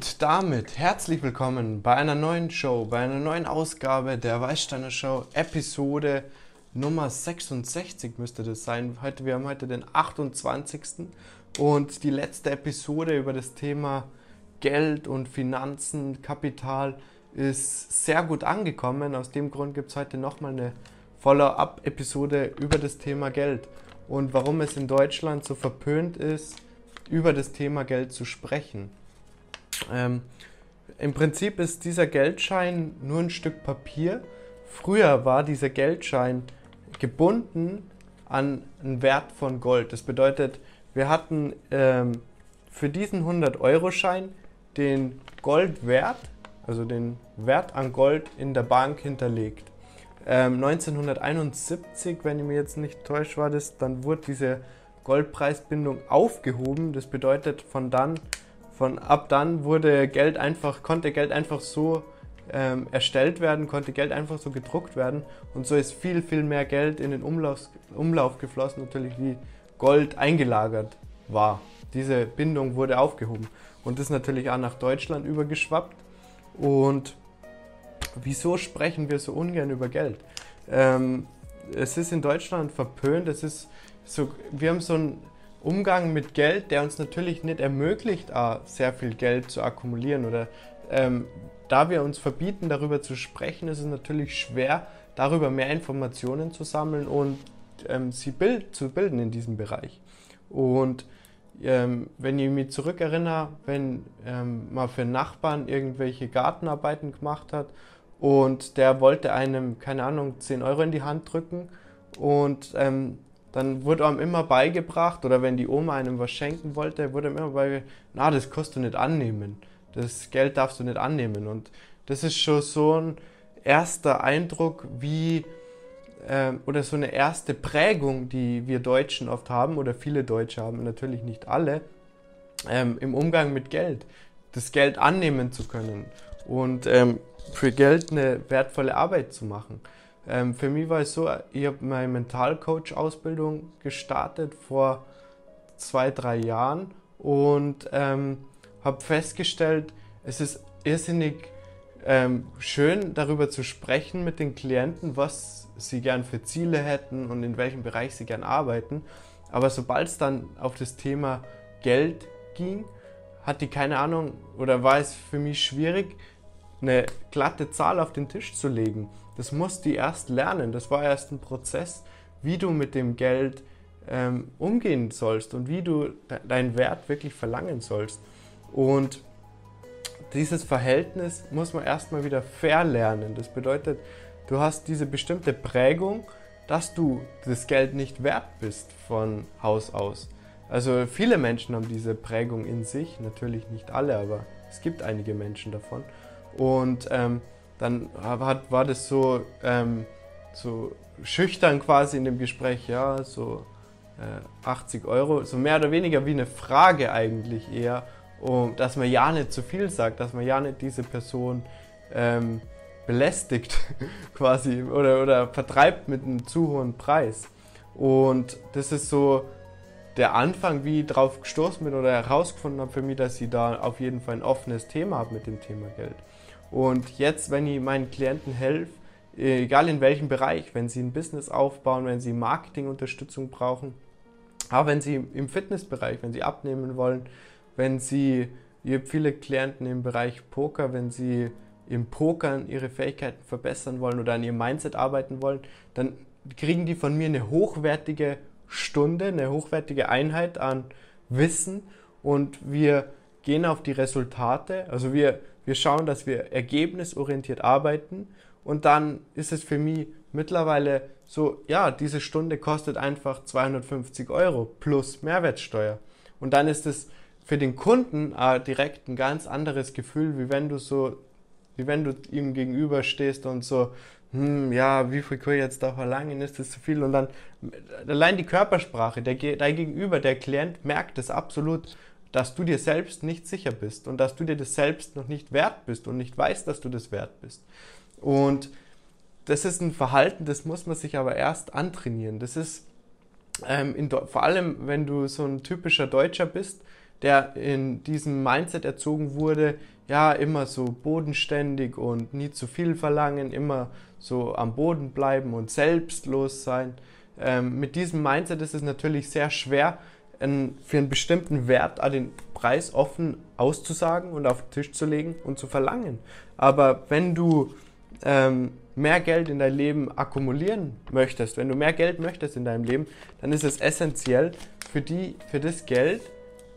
Und damit herzlich willkommen bei einer neuen Show, bei einer neuen Ausgabe der Weißsteiner Show, Episode Nummer 66 müsste das sein. Heute, wir haben heute den 28. und die letzte Episode über das Thema Geld und Finanzen, Kapital ist sehr gut angekommen. Aus dem Grund gibt es heute nochmal eine Follow-up-Episode über das Thema Geld und warum es in Deutschland so verpönt ist, über das Thema Geld zu sprechen. Ähm, Im Prinzip ist dieser Geldschein nur ein Stück Papier. Früher war dieser Geldschein gebunden an einen Wert von Gold. Das bedeutet, wir hatten ähm, für diesen 100-Euro-Schein den Goldwert, also den Wert an Gold in der Bank hinterlegt. Ähm, 1971, wenn ich mir jetzt nicht täusche, war das, dann wurde diese Goldpreisbindung aufgehoben. Das bedeutet, von dann, von ab dann wurde Geld einfach, konnte Geld einfach so ähm, erstellt werden, konnte Geld einfach so gedruckt werden und so ist viel, viel mehr Geld in den Umlauf, Umlauf geflossen, natürlich wie Gold eingelagert war. Diese Bindung wurde aufgehoben und ist natürlich auch nach Deutschland übergeschwappt. Und wieso sprechen wir so ungern über Geld? Ähm, es ist in Deutschland verpönt, es ist so, wir haben so einen Umgang mit Geld, der uns natürlich nicht ermöglicht, sehr viel Geld zu akkumulieren. Oder ähm, da wir uns verbieten, darüber zu sprechen, ist es natürlich schwer, darüber mehr Informationen zu sammeln und ähm, sie bild, zu bilden in diesem Bereich. Und ähm, wenn ich mich zurückerinnere, wenn ähm, man für Nachbarn irgendwelche Gartenarbeiten gemacht hat und der wollte einem, keine Ahnung, 10 Euro in die Hand drücken und ähm, dann wurde einem immer beigebracht, oder wenn die Oma einem was schenken wollte, wurde einem immer beigebracht, na, das kannst du nicht annehmen. Das Geld darfst du nicht annehmen. Und das ist schon so ein erster Eindruck, wie, äh, oder so eine erste Prägung, die wir Deutschen oft haben, oder viele Deutsche haben, natürlich nicht alle, ähm, im Umgang mit Geld. Das Geld annehmen zu können und ähm, für Geld eine wertvolle Arbeit zu machen. Ähm, für mich war es so, ich habe meine Mentalcoach-Ausbildung gestartet vor zwei, drei Jahren und ähm, habe festgestellt, es ist irrsinnig ähm, schön darüber zu sprechen mit den Klienten, was sie gern für Ziele hätten und in welchem Bereich sie gern arbeiten. Aber sobald es dann auf das Thema Geld ging, hat die keine Ahnung oder war es für mich schwierig, eine glatte Zahl auf den Tisch zu legen. Das musst du erst lernen. Das war erst ein Prozess, wie du mit dem Geld ähm, umgehen sollst und wie du de deinen Wert wirklich verlangen sollst. Und dieses Verhältnis muss man erstmal wieder verlernen. Das bedeutet, du hast diese bestimmte Prägung, dass du das Geld nicht wert bist von Haus aus. Also viele Menschen haben diese Prägung in sich, natürlich nicht alle, aber es gibt einige Menschen davon. Und ähm, dann hat, war das so, ähm, so schüchtern quasi in dem Gespräch, ja, so äh, 80 Euro, so mehr oder weniger wie eine Frage eigentlich eher, um, dass man ja nicht zu viel sagt, dass man ja nicht diese Person ähm, belästigt quasi oder, oder vertreibt mit einem zu hohen Preis. Und das ist so der Anfang, wie ich drauf gestoßen bin oder herausgefunden habe für mich, dass ich da auf jeden Fall ein offenes Thema habe mit dem Thema Geld. Und jetzt, wenn ich meinen Klienten helfe, egal in welchem Bereich, wenn sie ein Business aufbauen, wenn sie Marketingunterstützung brauchen, auch wenn sie im Fitnessbereich, wenn sie abnehmen wollen, wenn sie, ich habe viele Klienten im Bereich Poker, wenn sie im Pokern ihre Fähigkeiten verbessern wollen oder an ihrem Mindset arbeiten wollen, dann kriegen die von mir eine hochwertige Stunde, eine hochwertige Einheit an Wissen. Und wir gehen auf die Resultate. Also wir, wir schauen, dass wir ergebnisorientiert arbeiten und dann ist es für mich mittlerweile so, ja, diese Stunde kostet einfach 250 Euro plus Mehrwertsteuer. Und dann ist es für den Kunden äh, direkt ein ganz anderes Gefühl, wie wenn du so, wie wenn du ihm gegenüber stehst und so, hm, ja, wie viel kann ich jetzt da verlangen, ist das zu viel? Und dann allein die Körpersprache, der, dein Gegenüber, der Klient merkt es absolut, dass du dir selbst nicht sicher bist und dass du dir das selbst noch nicht wert bist und nicht weißt, dass du das wert bist. Und das ist ein Verhalten, das muss man sich aber erst antrainieren. Das ist ähm, vor allem, wenn du so ein typischer Deutscher bist, der in diesem Mindset erzogen wurde, ja, immer so bodenständig und nie zu viel verlangen, immer so am Boden bleiben und selbstlos sein. Ähm, mit diesem Mindset ist es natürlich sehr schwer, ein, für einen bestimmten Wert den Preis offen auszusagen und auf den Tisch zu legen und zu verlangen. Aber wenn du ähm, mehr Geld in dein Leben akkumulieren möchtest, wenn du mehr Geld möchtest in deinem Leben, dann ist es essentiell für, die, für das Geld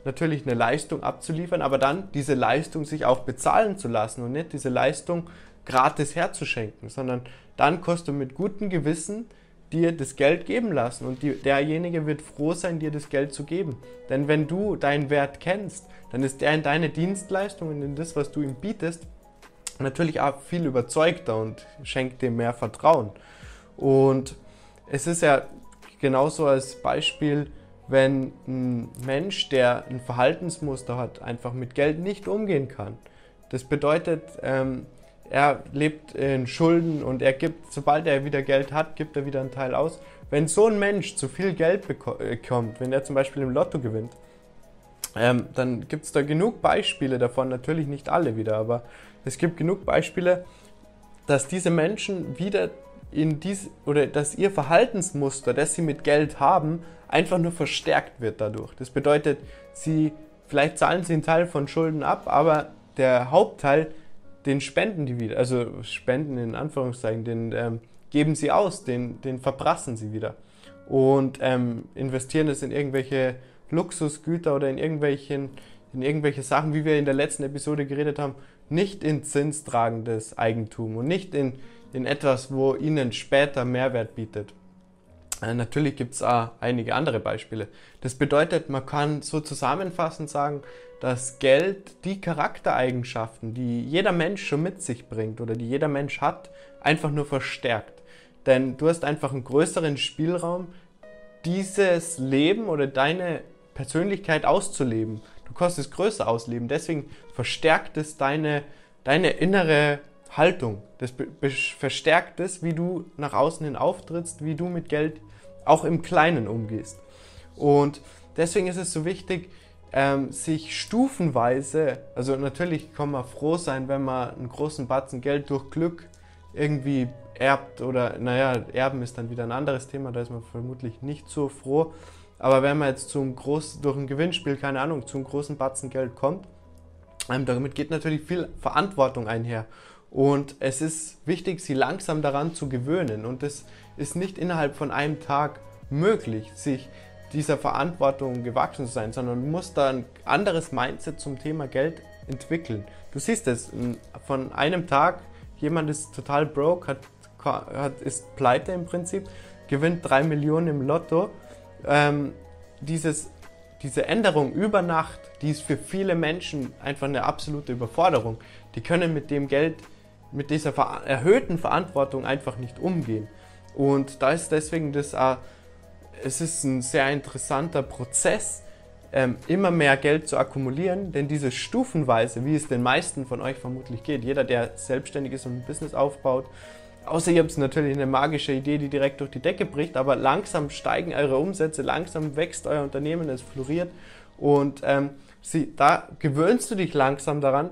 natürlich eine Leistung abzuliefern, aber dann diese Leistung sich auch bezahlen zu lassen und nicht diese Leistung gratis herzuschenken, sondern dann kostet du mit gutem Gewissen dir das Geld geben lassen und die, derjenige wird froh sein, dir das Geld zu geben. Denn wenn du deinen Wert kennst, dann ist er in deine Dienstleistung und in das, was du ihm bietest, natürlich auch viel überzeugter und schenkt dir mehr Vertrauen. Und es ist ja genauso als Beispiel, wenn ein Mensch, der ein Verhaltensmuster hat, einfach mit Geld nicht umgehen kann. Das bedeutet, ähm, er lebt in Schulden und er gibt, sobald er wieder Geld hat, gibt er wieder einen Teil aus. Wenn so ein Mensch zu viel Geld äh, bekommt, wenn er zum Beispiel im Lotto gewinnt, ähm, dann gibt es da genug Beispiele davon, natürlich nicht alle wieder, aber es gibt genug Beispiele, dass diese Menschen wieder in dies oder dass ihr Verhaltensmuster, das sie mit Geld haben, einfach nur verstärkt wird dadurch. Das bedeutet, sie vielleicht zahlen sie einen Teil von Schulden ab, aber der Hauptteil den spenden die wieder, also spenden in Anführungszeichen, den ähm, geben sie aus, den, den verprassen sie wieder und ähm, investieren es in irgendwelche Luxusgüter oder in, irgendwelchen, in irgendwelche Sachen, wie wir in der letzten Episode geredet haben, nicht in zinstragendes Eigentum und nicht in, in etwas, wo ihnen später Mehrwert bietet. Äh, natürlich gibt es auch einige andere Beispiele. Das bedeutet, man kann so zusammenfassend sagen, dass Geld die Charaktereigenschaften, die jeder Mensch schon mit sich bringt oder die jeder Mensch hat, einfach nur verstärkt. Denn du hast einfach einen größeren Spielraum, dieses Leben oder deine Persönlichkeit auszuleben. Du kannst es größer ausleben. Deswegen verstärkt es deine, deine innere Haltung. Das verstärkt es, wie du nach außen hin auftrittst, wie du mit Geld auch im Kleinen umgehst. Und deswegen ist es so wichtig, ähm, sich stufenweise, also natürlich kann man froh sein, wenn man einen großen Batzen Geld durch Glück irgendwie erbt oder, naja, Erben ist dann wieder ein anderes Thema, da ist man vermutlich nicht so froh. Aber wenn man jetzt zum groß, durch ein Gewinnspiel, keine Ahnung, zum großen Batzen Geld kommt, ähm, damit geht natürlich viel Verantwortung einher. Und es ist wichtig, sie langsam daran zu gewöhnen. Und es ist nicht innerhalb von einem Tag möglich, sich dieser Verantwortung gewachsen zu sein, sondern du musst da ein anderes Mindset zum Thema Geld entwickeln. Du siehst es, von einem Tag, jemand ist total broke, hat, hat, ist pleite im Prinzip, gewinnt drei Millionen im Lotto. Ähm, dieses, diese Änderung über Nacht, die ist für viele Menschen einfach eine absolute Überforderung. Die können mit dem Geld, mit dieser erhöhten Verantwortung einfach nicht umgehen. Und da ist deswegen das auch es ist ein sehr interessanter Prozess, ähm, immer mehr Geld zu akkumulieren, denn diese Stufenweise, wie es den meisten von euch vermutlich geht, jeder, der selbstständig ist und ein Business aufbaut, außer ihr habt natürlich eine magische Idee, die direkt durch die Decke bricht, aber langsam steigen eure Umsätze, langsam wächst euer Unternehmen, es floriert und ähm, sie, da gewöhnst du dich langsam daran,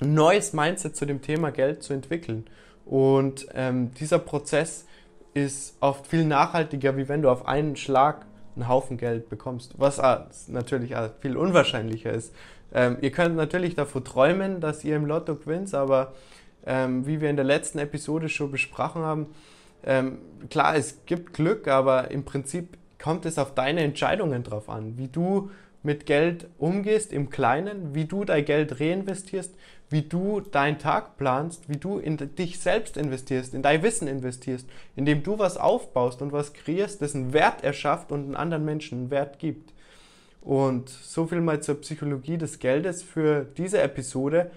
ein neues Mindset zu dem Thema Geld zu entwickeln. Und ähm, dieser Prozess ist oft viel nachhaltiger, wie wenn du auf einen Schlag einen Haufen Geld bekommst, was natürlich viel unwahrscheinlicher ist. Ähm, ihr könnt natürlich davor träumen, dass ihr im Lotto gewinnt, aber ähm, wie wir in der letzten Episode schon besprochen haben, ähm, klar, es gibt Glück, aber im Prinzip kommt es auf deine Entscheidungen drauf an, wie du mit Geld umgehst im Kleinen, wie du dein Geld reinvestierst, wie du deinen Tag planst, wie du in dich selbst investierst, in dein Wissen investierst, indem du was aufbaust und was kreierst, dessen Wert erschafft und einen anderen Menschen einen Wert gibt. Und so viel mal zur Psychologie des Geldes für diese Episode.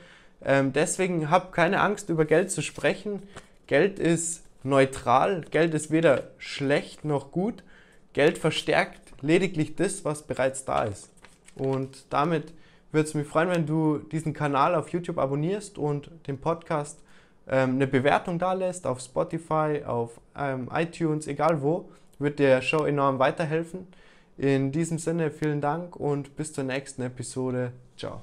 Ähm, deswegen hab keine Angst, über Geld zu sprechen. Geld ist neutral, Geld ist weder schlecht noch gut. Geld verstärkt lediglich das, was bereits da ist. Und damit würde es mich freuen, wenn du diesen Kanal auf YouTube abonnierst und den Podcast ähm, eine Bewertung da lässt auf Spotify, auf ähm, iTunes, egal wo. Wird der Show enorm weiterhelfen. In diesem Sinne vielen Dank und bis zur nächsten Episode. Ciao.